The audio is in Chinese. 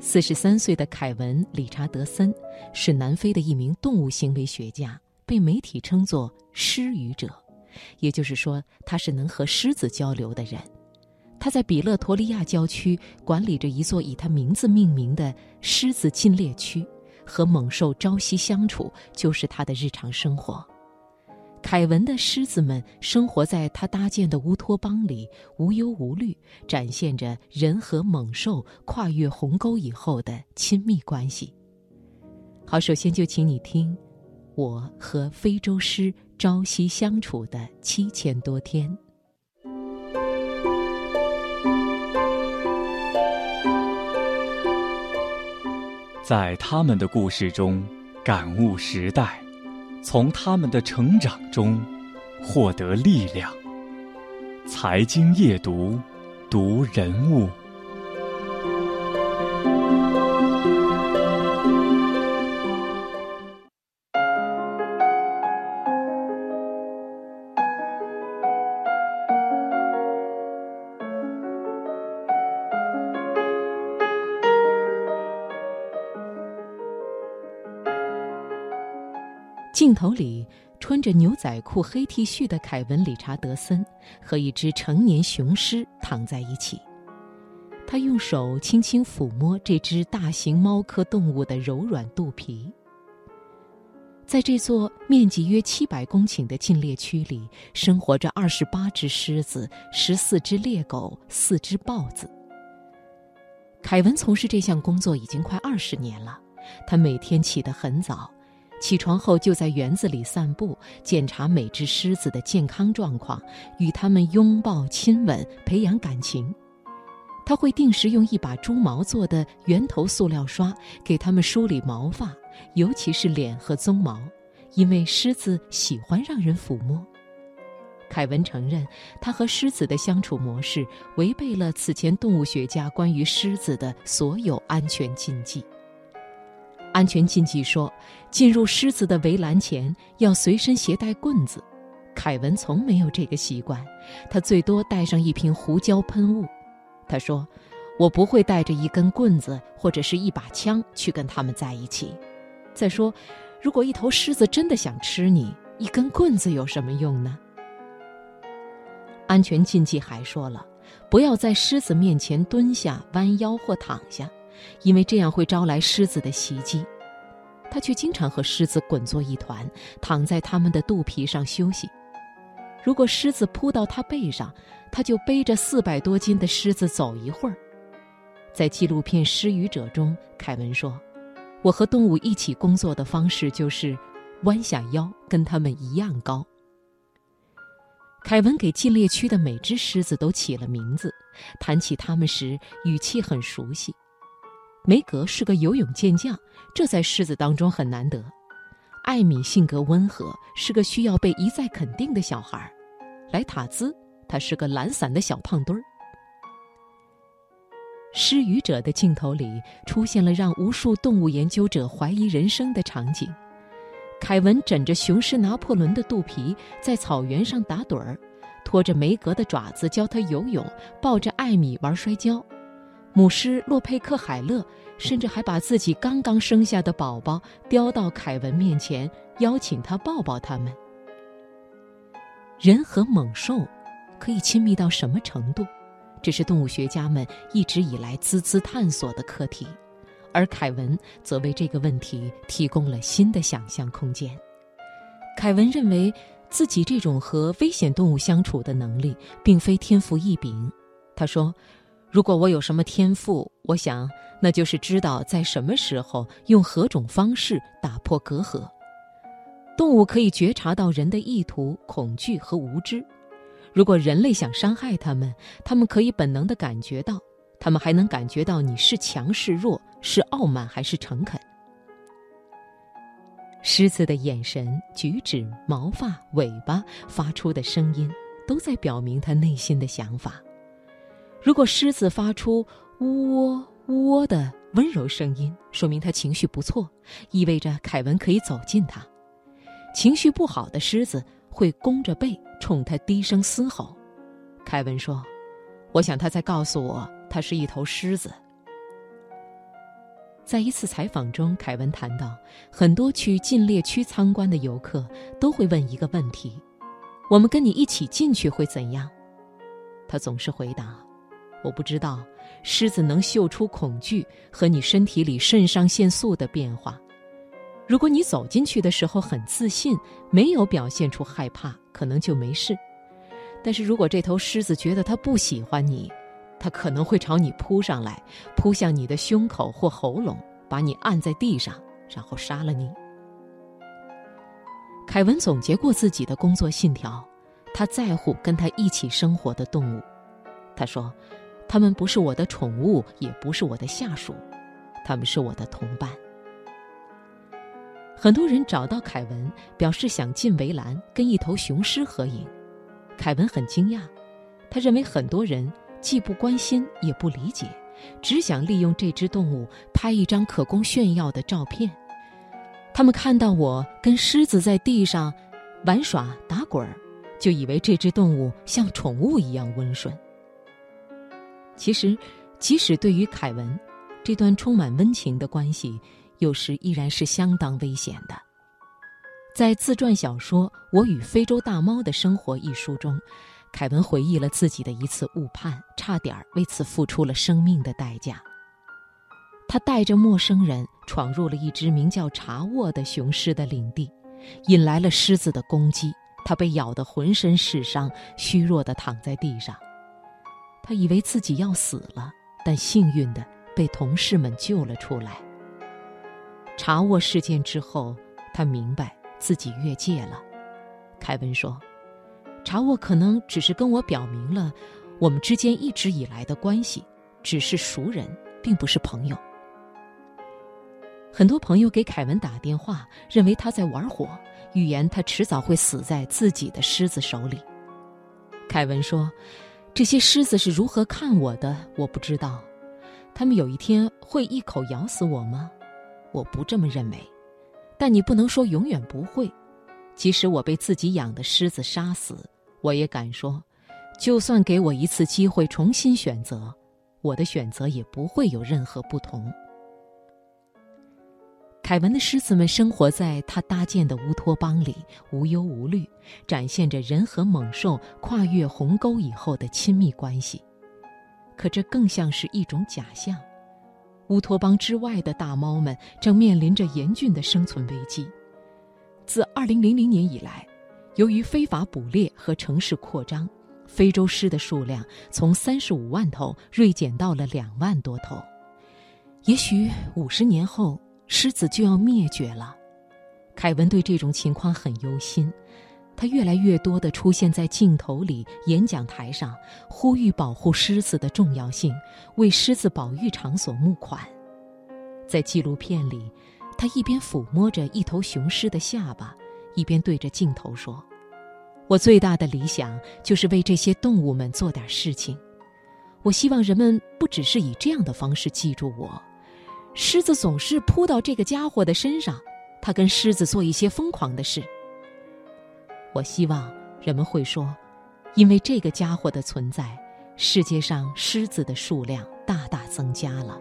四十三岁的凯文·理查德森是南非的一名动物行为学家，被媒体称作“狮语者”，也就是说，他是能和狮子交流的人。他在比勒陀利亚郊区管理着一座以他名字命名的狮子禁猎区，和猛兽朝夕相处就是他的日常生活。凯文的狮子们生活在他搭建的乌托邦里，无忧无虑，展现着人和猛兽跨越鸿沟以后的亲密关系。好，首先就请你听，我和非洲狮朝夕相处的七千多天。在他们的故事中，感悟时代，从他们的成长中获得力量。财经夜读，读人物。镜头里，穿着牛仔裤、黑 T 恤的凯文·理查德森和一只成年雄狮躺在一起。他用手轻轻抚摸这只大型猫科动物的柔软肚皮。在这座面积约七百公顷的禁猎区里，生活着二十八只狮子、十四只猎狗、四只豹子。凯文从事这项工作已经快二十年了，他每天起得很早。起床后就在园子里散步，检查每只狮子的健康状况，与它们拥抱、亲吻，培养感情。他会定时用一把猪毛做的圆头塑料刷给它们梳理毛发，尤其是脸和鬃毛，因为狮子喜欢让人抚摸。凯文承认，他和狮子的相处模式违背了此前动物学家关于狮子的所有安全禁忌。安全禁忌说，进入狮子的围栏前要随身携带棍子。凯文从没有这个习惯，他最多带上一瓶胡椒喷雾。他说：“我不会带着一根棍子或者是一把枪去跟他们在一起。再说，如果一头狮子真的想吃你，一根棍子有什么用呢？”安全禁忌还说了，不要在狮子面前蹲下、弯腰或躺下。因为这样会招来狮子的袭击，他却经常和狮子滚作一团，躺在他们的肚皮上休息。如果狮子扑到他背上，他就背着四百多斤的狮子走一会儿。在纪录片《失语者》中，凯文说：“我和动物一起工作的方式就是弯下腰，跟它们一样高。”凯文给禁猎区的每只狮子都起了名字，谈起它们时语气很熟悉。梅格是个游泳健将，这在狮子当中很难得。艾米性格温和，是个需要被一再肯定的小孩。莱塔兹，他是个懒散的小胖墩儿。失语者的镜头里出现了让无数动物研究者怀疑人生的场景：凯文枕着雄狮拿破仑的肚皮在草原上打盹儿，拖着梅格的爪子教他游泳，抱着艾米玩摔跤。母狮洛佩克海勒甚至还把自己刚刚生下的宝宝叼到凯文面前，邀请他抱抱他们。人和猛兽可以亲密到什么程度？这是动物学家们一直以来孜孜探索的课题，而凯文则为这个问题提供了新的想象空间。凯文认为自己这种和危险动物相处的能力并非天赋异禀，他说。如果我有什么天赋，我想那就是知道在什么时候用何种方式打破隔阂。动物可以觉察到人的意图、恐惧和无知。如果人类想伤害它们，它们可以本能地感觉到。它们还能感觉到你是强是弱，是傲慢还是诚恳。狮子的眼神、举止、毛发、尾巴发出的声音，都在表明它内心的想法。如果狮子发出呜喔呜喔的温柔声音，说明它情绪不错，意味着凯文可以走近它。情绪不好的狮子会弓着背冲他低声嘶吼。凯文说：“我想他在告诉我，他是一头狮子。”在一次采访中，凯文谈到，很多去禁猎区参观的游客都会问一个问题：“我们跟你一起进去会怎样？”他总是回答：“我不知道。狮子能嗅出恐惧和你身体里肾上腺素的变化。如果你走进去的时候很自信，没有表现出害怕，可能就没事。但是如果这头狮子觉得它不喜欢你，它可能会朝你扑上来，扑向你的胸口或喉咙，把你按在地上，然后杀了你。凯文总结过自己的工作信条，他在乎跟他一起生活的动物。他说：“他们不是我的宠物，也不是我的下属，他们是我的同伴。”很多人找到凯文，表示想进围栏跟一头雄狮合影。凯文很惊讶，他认为很多人。既不关心也不理解，只想利用这只动物拍一张可供炫耀的照片。他们看到我跟狮子在地上玩耍打滚儿，就以为这只动物像宠物一样温顺。其实，即使对于凯文，这段充满温情的关系，有时依然是相当危险的。在自传小说《我与非洲大猫的生活》一书中。凯文回忆了自己的一次误判，差点为此付出了生命的代价。他带着陌生人闯入了一只名叫查沃的雄狮的领地，引来了狮子的攻击。他被咬得浑身是伤，虚弱地躺在地上。他以为自己要死了，但幸运的被同事们救了出来。查沃事件之后，他明白自己越界了。凯文说。查沃可能只是跟我表明了，我们之间一直以来的关系，只是熟人，并不是朋友。很多朋友给凯文打电话，认为他在玩火，预言他迟早会死在自己的狮子手里。凯文说：“这些狮子是如何看我的，我不知道。他们有一天会一口咬死我吗？我不这么认为。但你不能说永远不会，即使我被自己养的狮子杀死。”我也敢说，就算给我一次机会重新选择，我的选择也不会有任何不同。凯文的狮子们生活在他搭建的乌托邦里，无忧无虑，展现着人和猛兽跨越鸿沟以后的亲密关系。可这更像是一种假象。乌托邦之外的大猫们正面临着严峻的生存危机。自二零零零年以来。由于非法捕猎和城市扩张，非洲狮的数量从三十五万头锐减到了两万多头。也许五十年后，狮子就要灭绝了。凯文对这种情况很忧心，他越来越多地出现在镜头里、演讲台上，呼吁保护狮子的重要性，为狮子保育场所募款。在纪录片里，他一边抚摸着一头雄狮的下巴。一边对着镜头说：“我最大的理想就是为这些动物们做点事情。我希望人们不只是以这样的方式记住我。狮子总是扑到这个家伙的身上，他跟狮子做一些疯狂的事。我希望人们会说，因为这个家伙的存在，世界上狮子的数量大大增加了。”